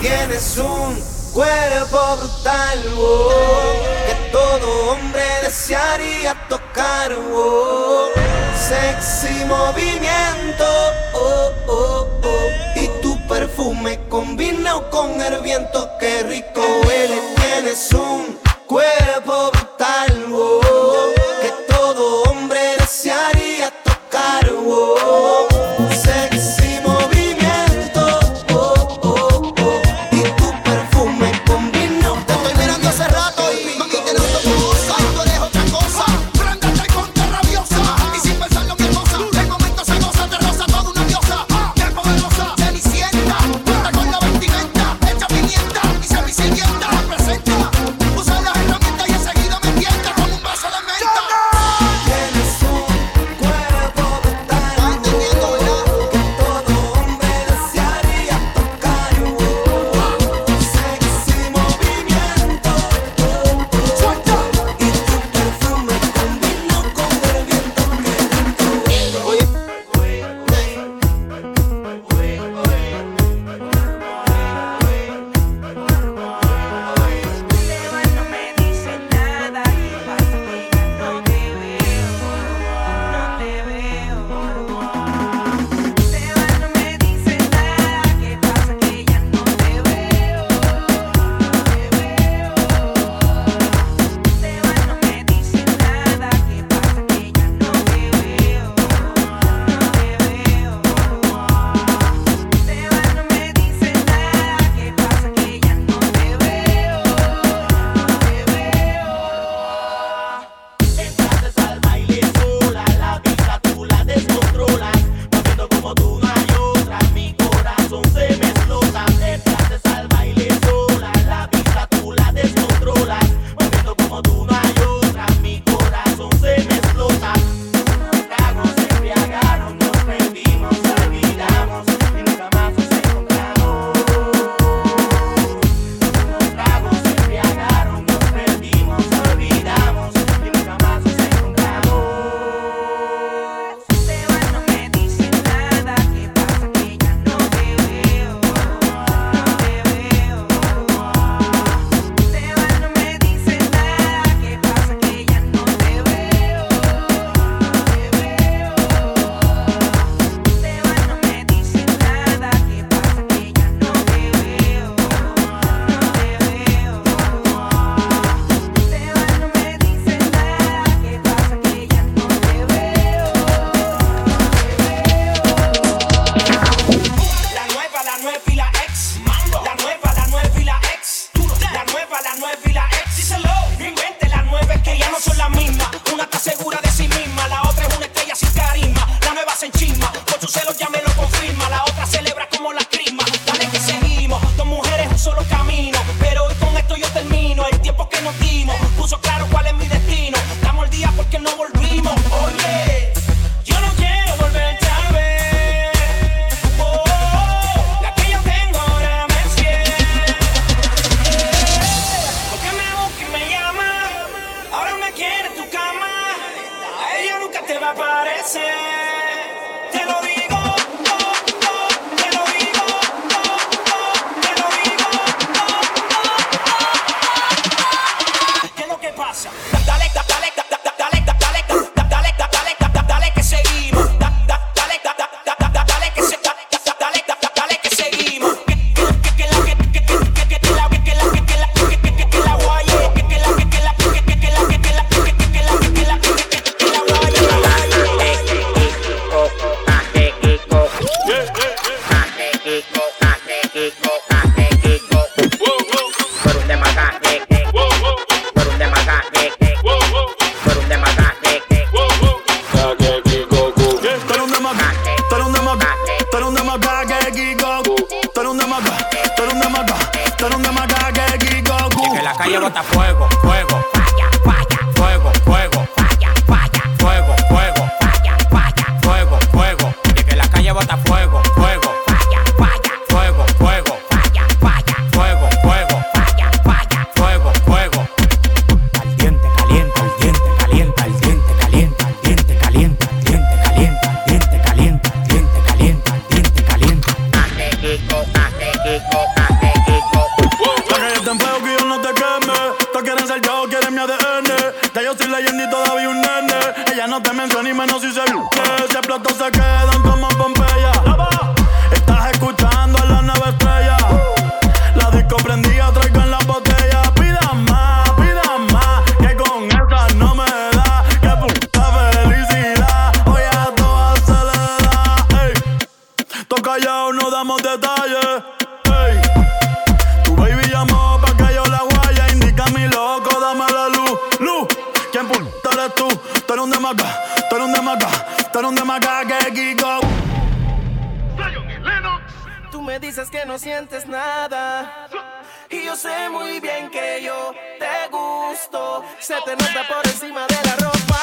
Tienes un cuerpo brutal, que todo hombre desearía tocar, sexy movimiento, oh, oh, oh, y tu perfume combinado con el viento, que rico huele. Tienes un cuerpo brutal. una está segura de pasa. Dale, dale, dale. Damos detalles. Ey. Tu baby llamó pa' que yo la guaya. Indica mi loco, dame la luz. Luz, ¿quién puta eres tú? Tú eres un demaca, tú eres un demaca, tú eres un demaca que Kiko. Tú me dices que no sientes nada. Y yo sé muy bien que yo te gusto. Se te nota por encima de la ropa.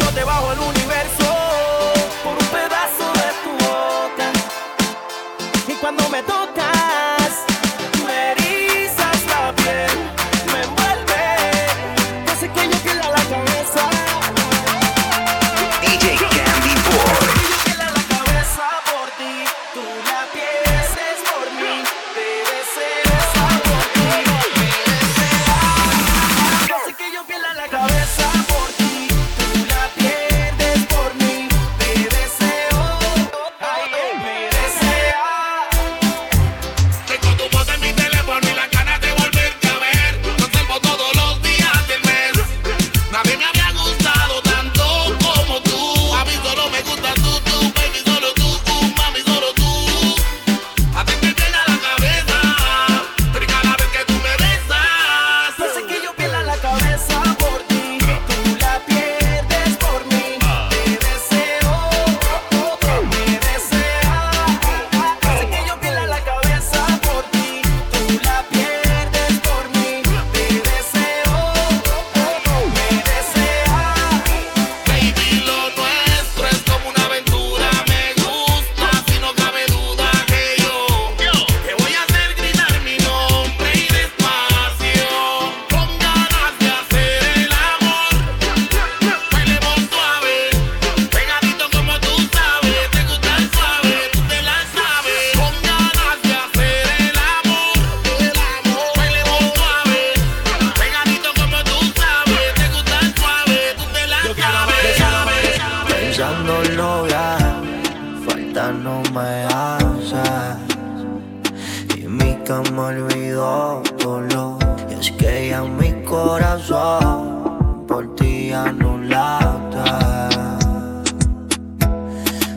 Yo te bajo el universo por un pedazo de tu boca. Y cuando me tocas, Falta no me hace. Y mi cama olvidó todo. Y es que ya mi corazón por ti late.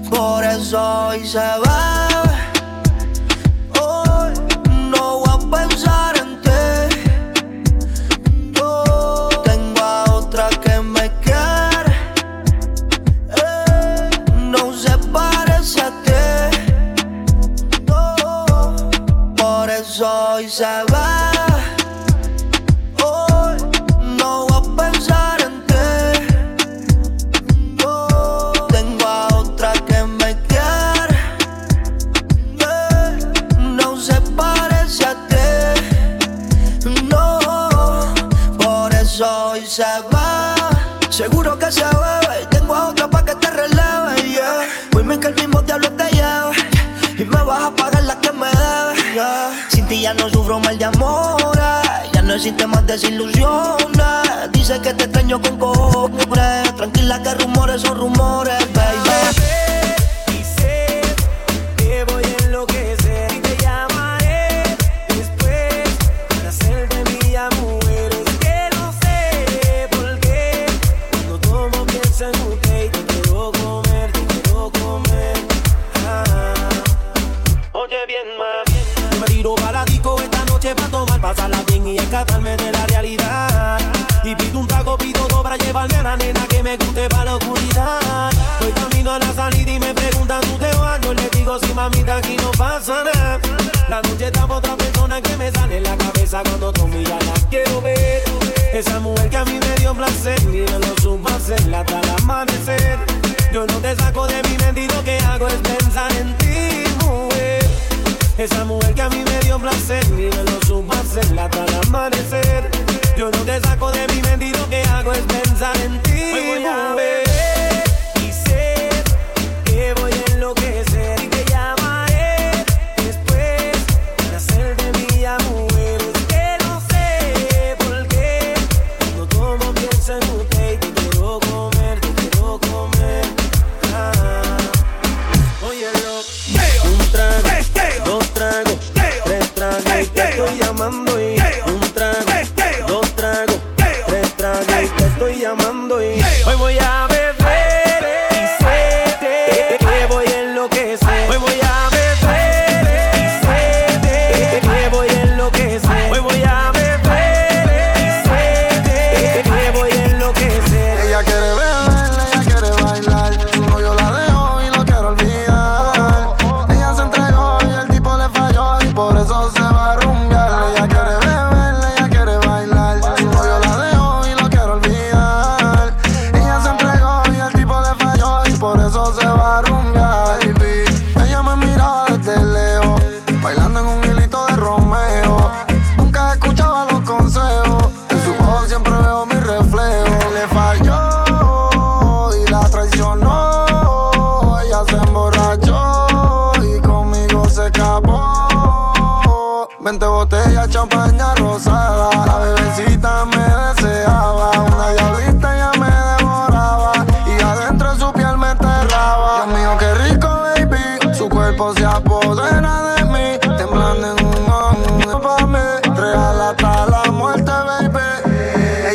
Por eso hoy se va. Se bebe. Tengo a otra pa' que te releve. Yeah. Voy que el mismo diablo te lleve. Y me vas a pagar la que me debes. Sin ti ya no sufro mal de amor. Ya no existe más desilusiones. Dice que te extraño con cojones. Tranquila que rumores son rumores, bien. Me tiro para la disco esta noche para tomar, pasarla bien y escaparme de la realidad. Y pido un trago, pido dos para llevarme a la nena que me guste para la oscuridad. Voy camino a la salida y me preguntan, ¿tú te vas? Yo le digo, sí, mamita, aquí no pasa nada. La noche está pa' otra persona que me sale en la cabeza cuando y ya la quiero ver. Esa mujer que a mí me dio placer y me lo supo hacer hasta amanecer. Yo no te saco de mi mente que hago es pensar en ti. Esa mujer que a mí me dio placer y me lo supo hacer hasta el amanecer. Yo no te saco de mi mente y lo que hago es pensar en ti, mujer. Y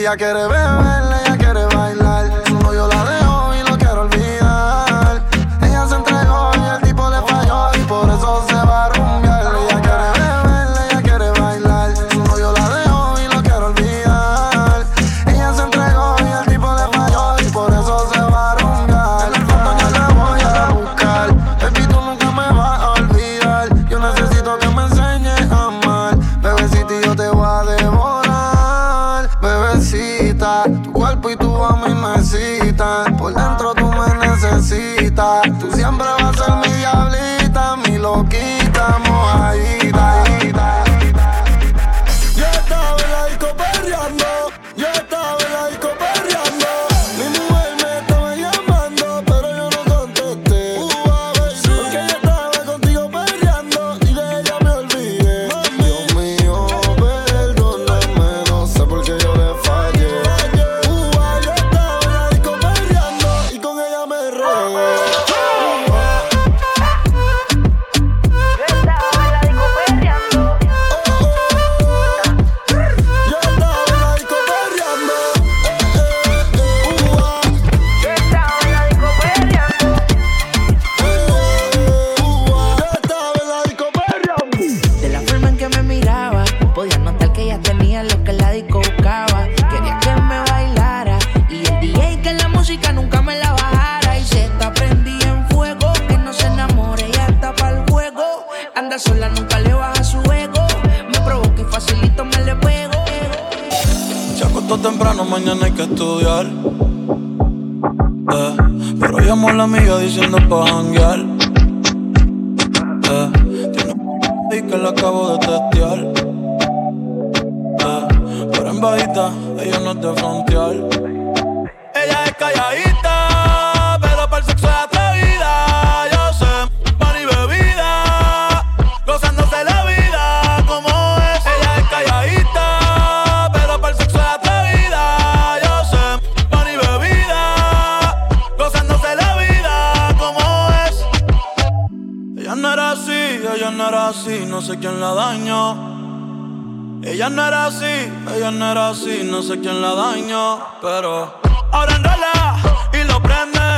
ella quiere beber. sola, nunca le baja su ego. Me provoca y facilito me le pego. Se acostó temprano, mañana hay que estudiar. Eh, pero llamó a la amiga diciendo pa' janguear. Eh, tiene un que la acabo de testear. Eh, pero en bajita, ella no es de frontear. no sé quién la dañó. Ella no era así, ella no era así, no sé quién la dañó. Pero ahora enrola y lo prende.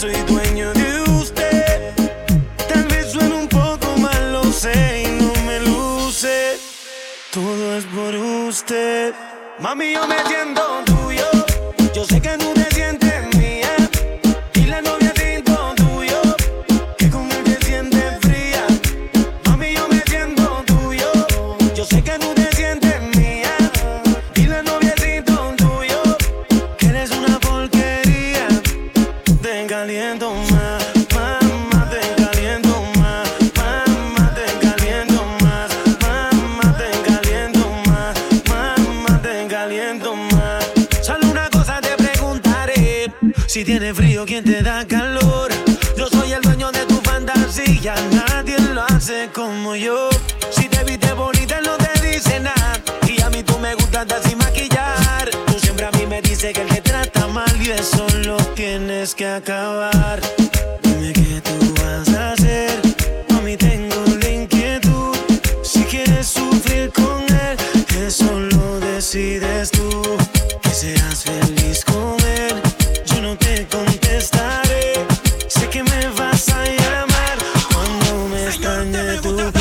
soy dueño de usted. Tal vez suena un poco mal lo sé y no me luce. Todo es por usted. Mami yo me tiendo Si tienes frío, ¿quién te da calor? Yo soy el dueño de tu fantasía, nadie lo hace como yo. Si te viste bonita, no te dice nada. Y a mí tú me gustas de sin maquillar. Tú siempre a mí me dices que el que trata mal y eso lo tienes que acabar. do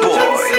Boy.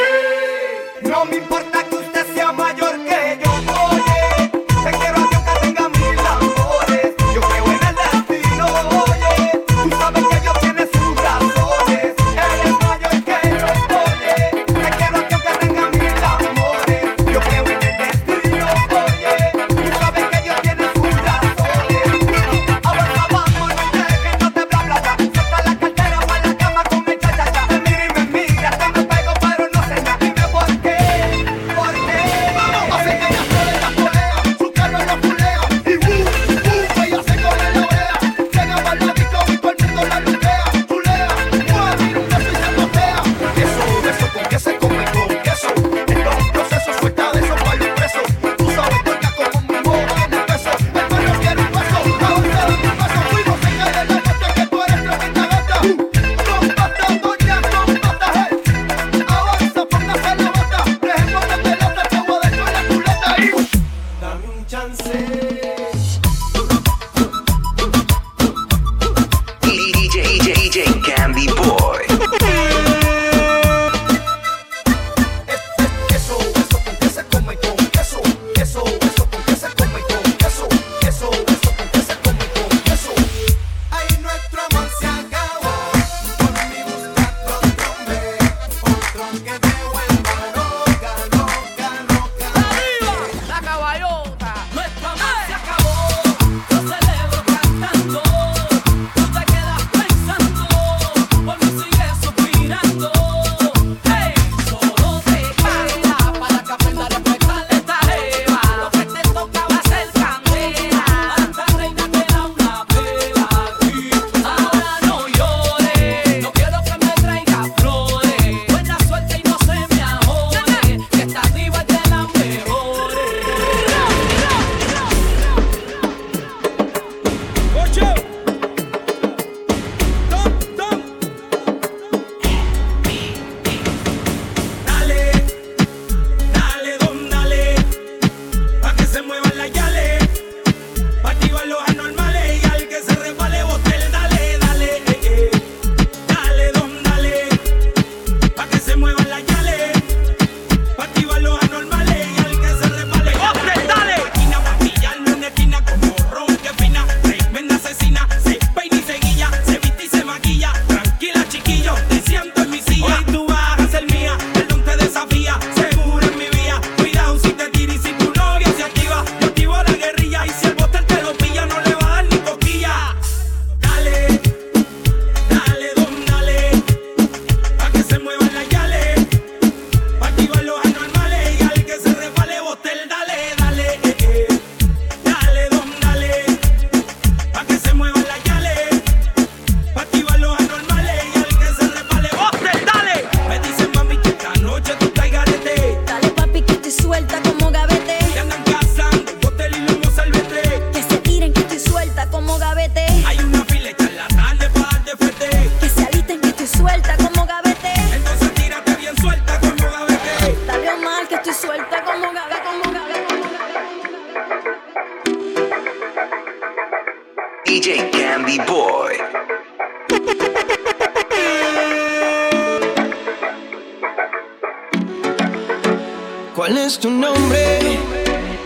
¿Cuál es tu nombre?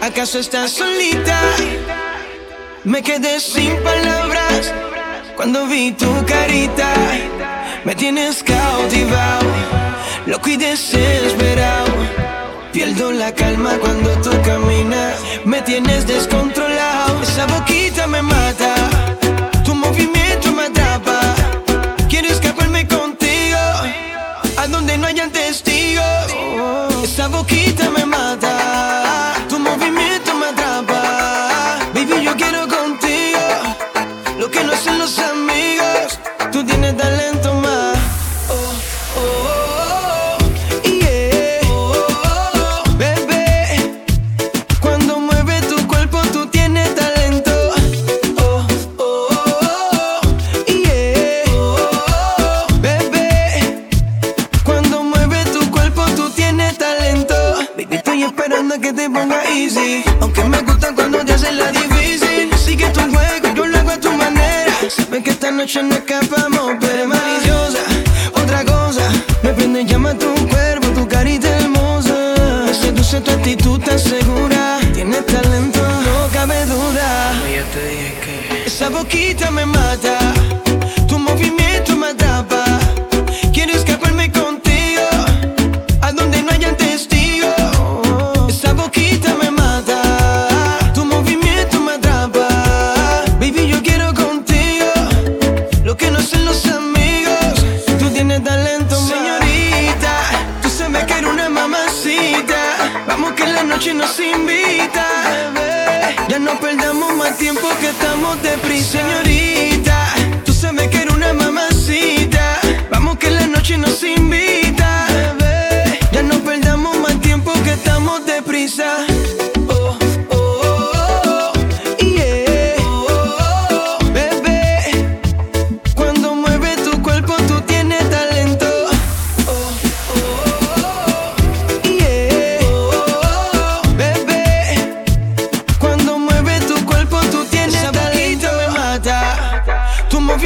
¿Acaso estás solita? Me quedé sin palabras cuando vi tu carita. Me tienes cautivado, loco y desesperado. Pierdo la calma cuando tú caminas. Me tienes descontrolado, esa boquita me mata. Tu movimiento me atrapa. Quiero escaparme contigo a donde no haya boquita me mata.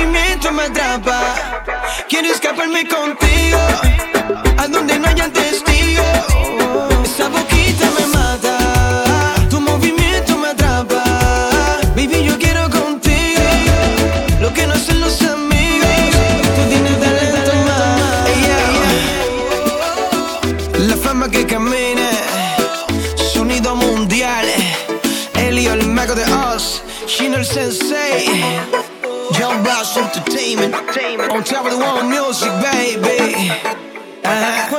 movimiento me atrapa. Quiero escaparme contigo, a donde no haya testigos. Esa boquita me mata. Entertainment. On top of the world music, baby. Uh-huh.